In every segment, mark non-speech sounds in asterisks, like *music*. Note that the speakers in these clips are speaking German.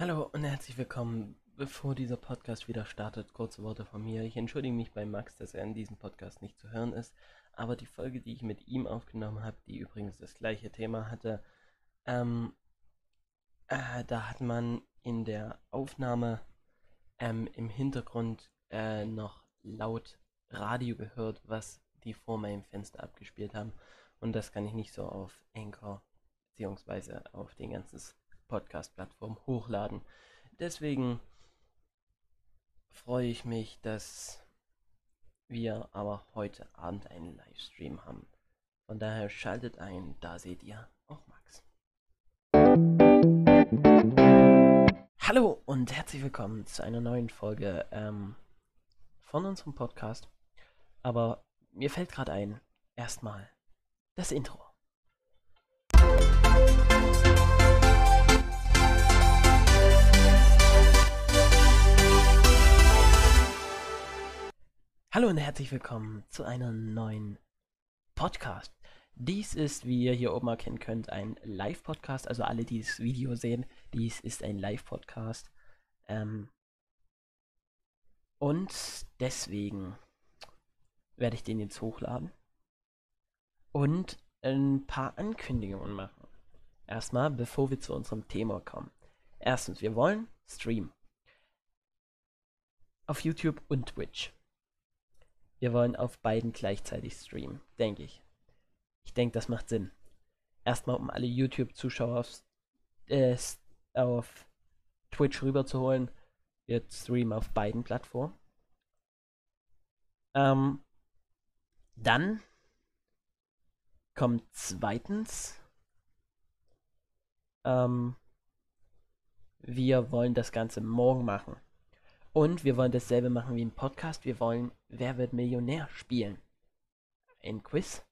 Hallo und herzlich willkommen. Bevor dieser Podcast wieder startet, kurze Worte von mir. Ich entschuldige mich bei Max, dass er in diesem Podcast nicht zu hören ist, aber die Folge, die ich mit ihm aufgenommen habe, die übrigens das gleiche Thema hatte, ähm, äh, da hat man in der Aufnahme ähm, im Hintergrund äh, noch laut Radio gehört, was die vor meinem Fenster abgespielt haben. Und das kann ich nicht so auf Anchor beziehungsweise auf den ganzen Podcast-Plattformen hochladen. Deswegen freue ich mich, dass wir aber heute Abend einen Livestream haben. Von daher schaltet ein, da seht ihr auch Max. Hallo und herzlich willkommen zu einer neuen Folge ähm, von unserem Podcast. Aber mir fällt gerade ein, erstmal das Intro. Hallo und herzlich willkommen zu einer neuen Podcast. Dies ist, wie ihr hier oben erkennen könnt, ein Live-Podcast. Also alle, die das Video sehen, dies ist ein Live-Podcast. Ähm und deswegen werde ich den jetzt hochladen und ein paar Ankündigungen machen. Erstmal, bevor wir zu unserem Thema kommen. Erstens, wir wollen streamen. Auf YouTube und Twitch. Wir wollen auf beiden gleichzeitig streamen, denke ich. Ich denke, das macht Sinn. Erstmal, um alle YouTube-Zuschauer auf, äh, auf Twitch rüberzuholen. Wir streamen auf beiden Plattformen. Ähm, dann kommt zweitens, ähm, wir wollen das Ganze morgen machen. Und wir wollen dasselbe machen wie im Podcast. Wir wollen Wer wird Millionär spielen. Ein Quiz.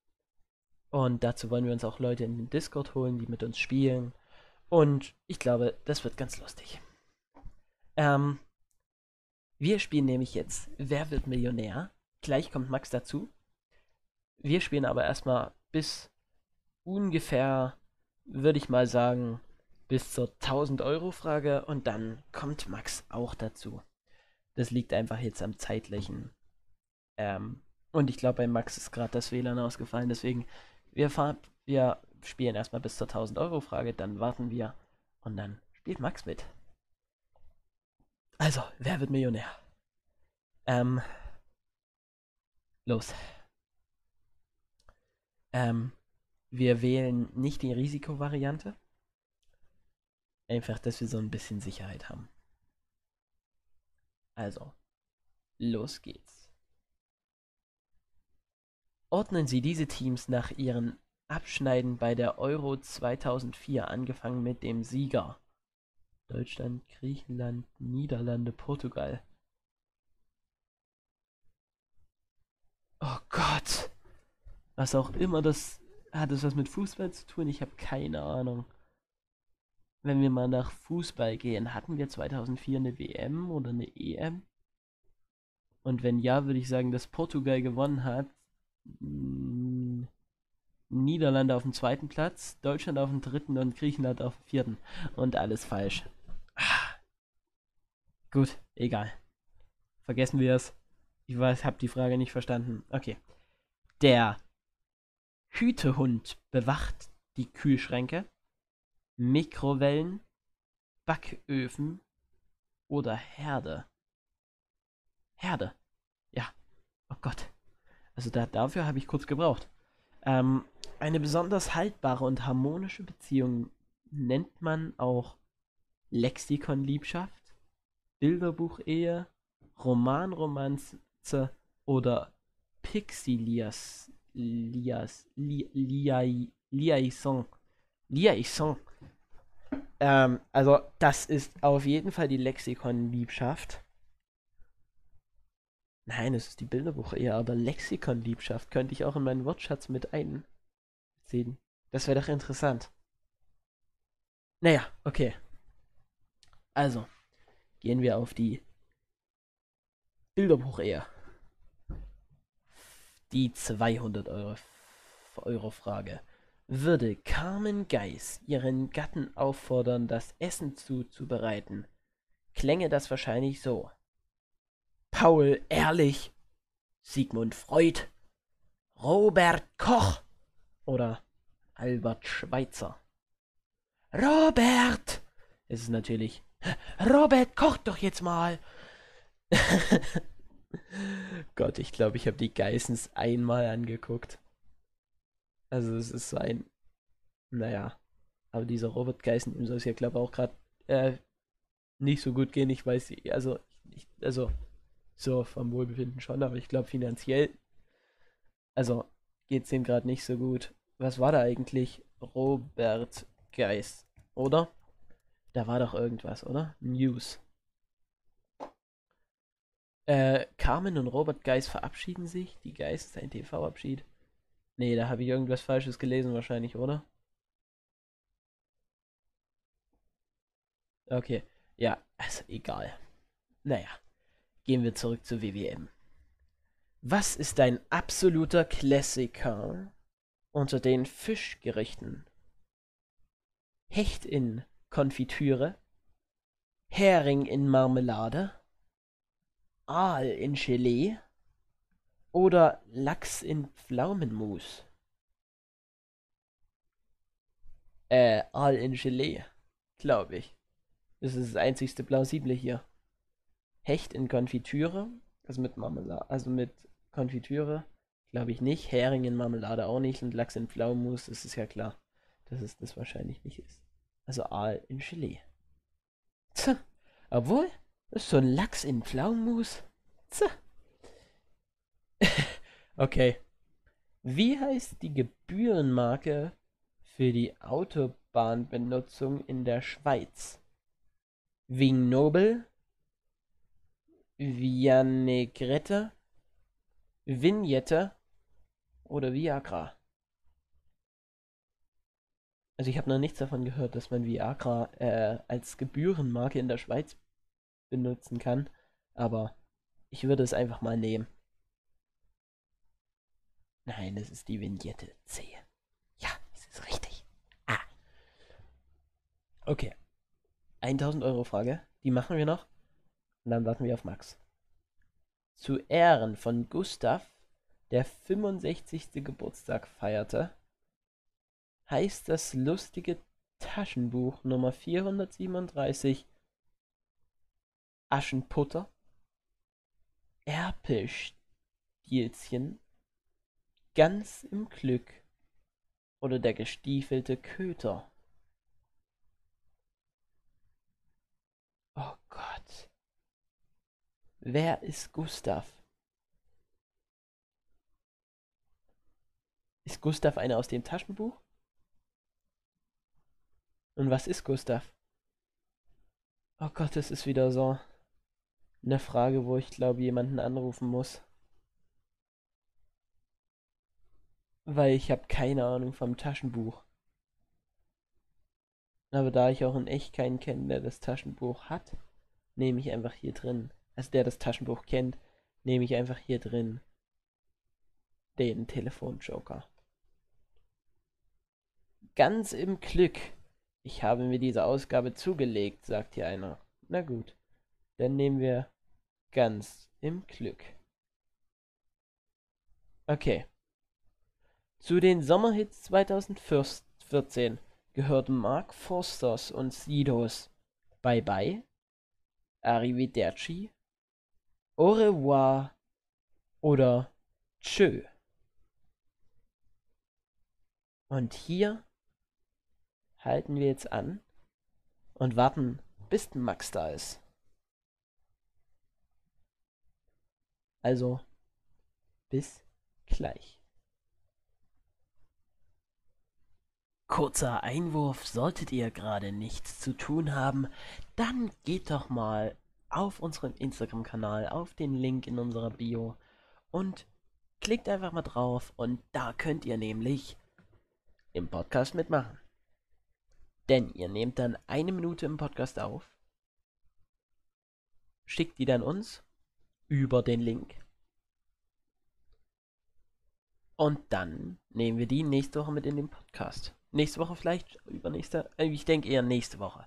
Und dazu wollen wir uns auch Leute in den Discord holen, die mit uns spielen. Und ich glaube, das wird ganz lustig. Ähm, wir spielen nämlich jetzt Wer wird Millionär. Gleich kommt Max dazu. Wir spielen aber erstmal bis ungefähr, würde ich mal sagen, bis zur 1000 Euro Frage und dann kommt Max auch dazu. Das liegt einfach jetzt am zeitlichen. Ähm, und ich glaube, bei Max ist gerade das WLAN ausgefallen. Deswegen, wir, fahren, wir spielen erstmal bis zur 1000 Euro Frage, dann warten wir und dann spielt Max mit. Also, wer wird Millionär? Ähm, los. Ähm, wir wählen nicht die Risikovariante. Einfach, dass wir so ein bisschen Sicherheit haben. Also, los geht's. Ordnen Sie diese Teams nach ihren Abschneiden bei der Euro 2004, angefangen mit dem Sieger. Deutschland, Griechenland, Niederlande, Portugal. Oh Gott. Was auch immer das. Hat das was mit Fußball zu tun? Ich habe keine Ahnung wenn wir mal nach Fußball gehen, hatten wir 2004 eine WM oder eine EM? Und wenn ja, würde ich sagen, dass Portugal gewonnen hat. Hm, Niederlande auf dem zweiten Platz, Deutschland auf dem dritten und Griechenland auf dem vierten. Und alles falsch. Ah. Gut, egal. Vergessen wir es. Ich weiß, habe die Frage nicht verstanden. Okay. Der Hütehund bewacht die Kühlschränke. Mikrowellen, Backöfen oder Herde. Herde. Ja. Oh Gott. Also da, dafür habe ich kurz gebraucht. Ähm, eine besonders haltbare und harmonische Beziehung nennt man auch Lexikonliebschaft, Bilderbuchehe, Romanromanze oder Pixilias Lias, Li, Liai, Liaison. Liaison. Ähm, also, das ist auf jeden Fall die Lexikon-Liebschaft. Nein, es ist die Bilderbuch eher, aber Lexikon-Liebschaft könnte ich auch in meinen Wortschatz mit einziehen. Das wäre doch interessant. Naja, okay. Also, gehen wir auf die Bilderbuch eher. Die 200 Euro, Euro Frage. Würde Carmen Geis ihren Gatten auffordern, das Essen zuzubereiten, klänge das wahrscheinlich so. Paul Ehrlich, Sigmund Freud, Robert Koch oder Albert Schweitzer. Robert! Es ist natürlich. Robert, koch doch jetzt mal! *laughs* Gott, ich glaube, ich habe die Geissens einmal angeguckt. Also es ist ein. Naja. Aber dieser Robert Geissen, ihm soll es ja, glaube ich, auch gerade äh, nicht so gut gehen. Ich weiß, also, ich, also, so vom Wohlbefinden schon, aber ich glaube finanziell, also geht es ihm gerade nicht so gut. Was war da eigentlich? Robert Geis, oder? Da war doch irgendwas, oder? News. Äh, Carmen und Robert Geis verabschieden sich. Die Geis ist ein TV-Abschied. Nee, da habe ich irgendwas Falsches gelesen wahrscheinlich, oder? Okay. Ja, also egal. Naja, gehen wir zurück zu WWM. Was ist dein absoluter Klassiker unter den Fischgerichten? Hecht in Konfitüre, Hering in Marmelade, Aal in Gelee oder Lachs in Pflaumenmus? Äh, Aal in Gelee, glaube ich. Das ist das einzigste plausible hier. Hecht in Konfitüre, also mit Marmelade, also mit Konfitüre, glaube ich nicht. Hering in Marmelade auch nicht und Lachs in Pflaumenmus, das ist ja klar, dass es das wahrscheinlich nicht ist. Also Aal in Gelee. Tja, obwohl, ist so ein Lachs in Pflaumenmus. Tja. *laughs* okay. Wie heißt die Gebührenmarke für die Autobahnbenutzung in der Schweiz? Vignoble, Vianegrette, Vignette oder Viagra? Also ich habe noch nichts davon gehört, dass man Viagra äh, als Gebührenmarke in der Schweiz benutzen kann. Aber ich würde es einfach mal nehmen. Nein, das ist die Vignette C. Ja, das ist richtig. Ah. Okay. 1000 Euro Frage. Die machen wir noch. Und dann warten wir auf Max. Zu Ehren von Gustav, der 65. Geburtstag feierte, heißt das lustige Taschenbuch Nummer 437 Aschenputter, Erpelstielchen, ganz im Glück oder der gestiefelte Köter. Oh Gott. Wer ist Gustav? Ist Gustav einer aus dem Taschenbuch? Und was ist Gustav? Oh Gott, das ist wieder so eine Frage, wo ich glaube, jemanden anrufen muss. Weil ich habe keine Ahnung vom Taschenbuch. Aber da ich auch in echt keinen kenne, der das Taschenbuch hat, nehme ich einfach hier drin. Also der das Taschenbuch kennt, nehme ich einfach hier drin den Telefonjoker. Ganz im Glück ich habe mir diese Ausgabe zugelegt, sagt hier einer. Na gut, dann nehmen wir ganz im Glück. Okay. Zu den Sommerhits 2014 gehörten Mark Forsters und Sidos Bye Bye, Arrivederci, Au revoir oder Tschö. Und hier halten wir jetzt an und warten, bis Max da ist. Also, bis gleich. Kurzer Einwurf, solltet ihr gerade nichts zu tun haben, dann geht doch mal auf unserem Instagram-Kanal, auf den Link in unserer Bio und klickt einfach mal drauf und da könnt ihr nämlich im Podcast mitmachen. Denn ihr nehmt dann eine Minute im Podcast auf, schickt die dann uns über den Link. Und dann nehmen wir die nächste Woche mit in den Podcast. Nächste Woche vielleicht, übernächste, äh, ich denke eher nächste Woche.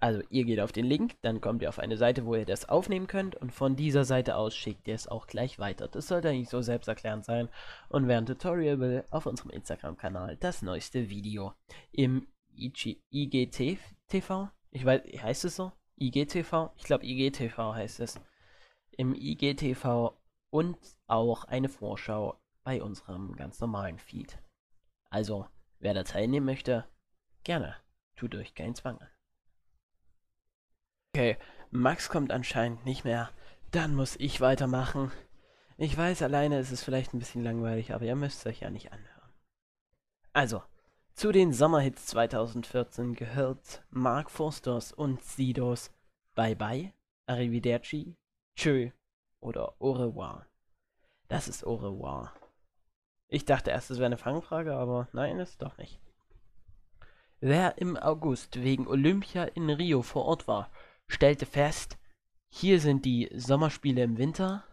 Also ihr geht auf den Link, dann kommt ihr auf eine Seite, wo ihr das aufnehmen könnt und von dieser Seite aus schickt ihr es auch gleich weiter. Das sollte eigentlich so selbsterklärend sein. Und während Tutorial will auf unserem Instagram-Kanal das neueste Video im IGTV. Ich weiß, heißt es so? IGTV? Ich glaube IGTV heißt es. Im IGTV und auch eine Vorschau bei unserem ganz normalen Feed. Also, wer da teilnehmen möchte, gerne. Tut euch keinen Zwang an. Okay, Max kommt anscheinend nicht mehr. Dann muss ich weitermachen. Ich weiß, alleine ist es vielleicht ein bisschen langweilig, aber ihr müsst es euch ja nicht anhören. Also, zu den Sommerhits 2014 gehört Mark Forsters und Sidos Bye Bye, Arrivederci, Tschö oder Au revoir. Das ist Au revoir. Ich dachte erst, es wäre eine Fangfrage, aber nein, ist doch nicht. Wer im August wegen Olympia in Rio vor Ort war, stellte fest, hier sind die Sommerspiele im Winter,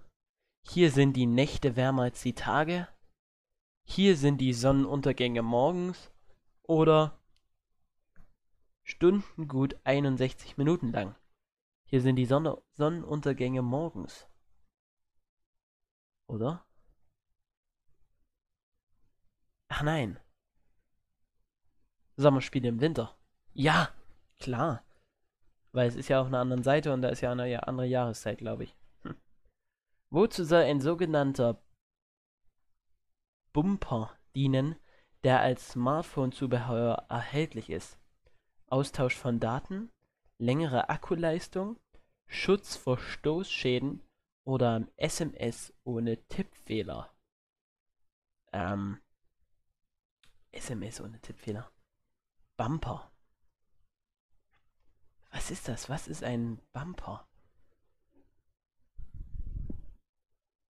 hier sind die Nächte wärmer als die Tage, hier sind die Sonnenuntergänge morgens oder Stunden gut 61 Minuten lang. Hier sind die Sonne Sonnenuntergänge morgens. Oder? Ach nein. Sommerspiele im Winter. Ja, klar. Weil es ist ja auf einer anderen Seite und da ist ja eine andere Jahreszeit, glaube ich. Hm. Wozu soll ein sogenannter Bumper dienen, der als Smartphone-Zubehör erhältlich ist? Austausch von Daten, längere Akkuleistung, Schutz vor Stoßschäden oder SMS ohne Tippfehler? Ähm, SMS ohne Tippfehler. Bumper. Was ist das? Was ist ein Bumper?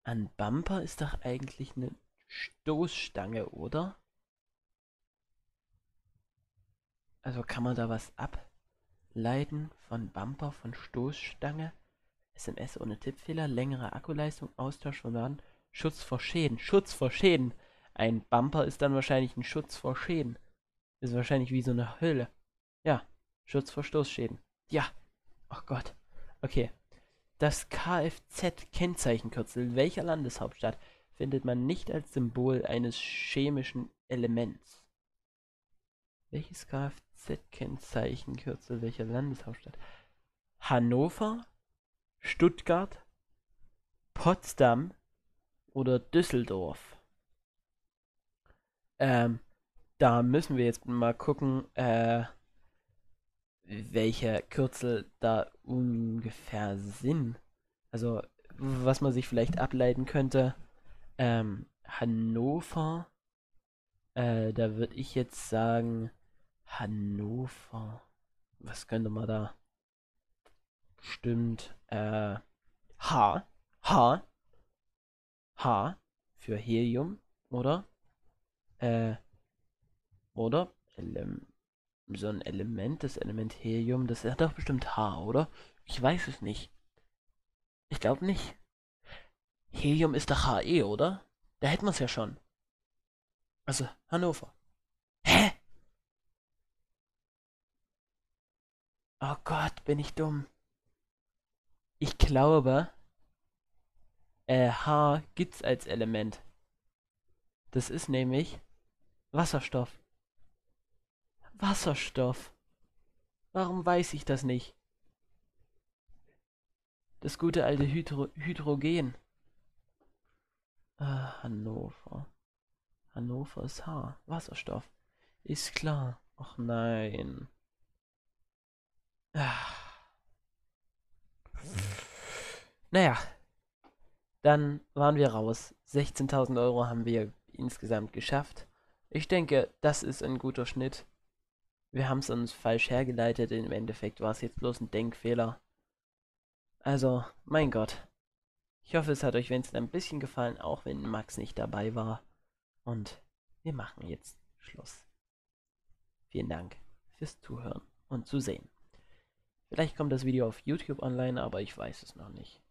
Ein Bumper ist doch eigentlich eine Stoßstange, oder? Also kann man da was ableiten von Bumper, von Stoßstange? SMS ohne Tippfehler, längere Akkuleistung, Austausch von Daten, Schutz vor Schäden. Schutz vor Schäden. Ein Bumper ist dann wahrscheinlich ein Schutz vor Schäden. Ist wahrscheinlich wie so eine Hülle. Ja, Schutz vor Stoßschäden. Ja. Ach Gott. Okay. Das Kfz-Kennzeichenkürzel welcher Landeshauptstadt findet man nicht als Symbol eines chemischen Elements? Welches Kfz-Kennzeichenkürzel welcher Landeshauptstadt? Hannover, Stuttgart, Potsdam oder Düsseldorf? Ähm, da müssen wir jetzt mal gucken, äh, welche Kürzel da ungefähr sind. Also, was man sich vielleicht ableiten könnte. Ähm, Hannover. Äh, da würde ich jetzt sagen, Hannover. Was könnte man da? Stimmt. Äh, H. H. H für Helium, oder? Äh, oder? Element so ein Element, das Element Helium, das hat doch bestimmt H, oder? Ich weiß es nicht. Ich glaube nicht. Helium ist doch HE, oder? Da hätten wir es ja schon. Also, Hannover. Hä? Oh Gott, bin ich dumm. Ich glaube, äh, H gibt's als Element. Das ist nämlich Wasserstoff. Wasserstoff. Warum weiß ich das nicht? Das gute alte Hydro Hydrogen. Ah, Hannover. Hannover ist H. Wasserstoff. Ist klar. Ach nein. Ah. Naja. Dann waren wir raus. 16.000 Euro haben wir insgesamt geschafft. Ich denke, das ist ein guter Schnitt. Wir haben es uns falsch hergeleitet. Im Endeffekt war es jetzt bloß ein Denkfehler. Also, mein Gott. Ich hoffe, es hat euch wenigstens ein bisschen gefallen, auch wenn Max nicht dabei war. Und wir machen jetzt Schluss. Vielen Dank fürs Zuhören und Zusehen. Vielleicht kommt das Video auf YouTube online, aber ich weiß es noch nicht.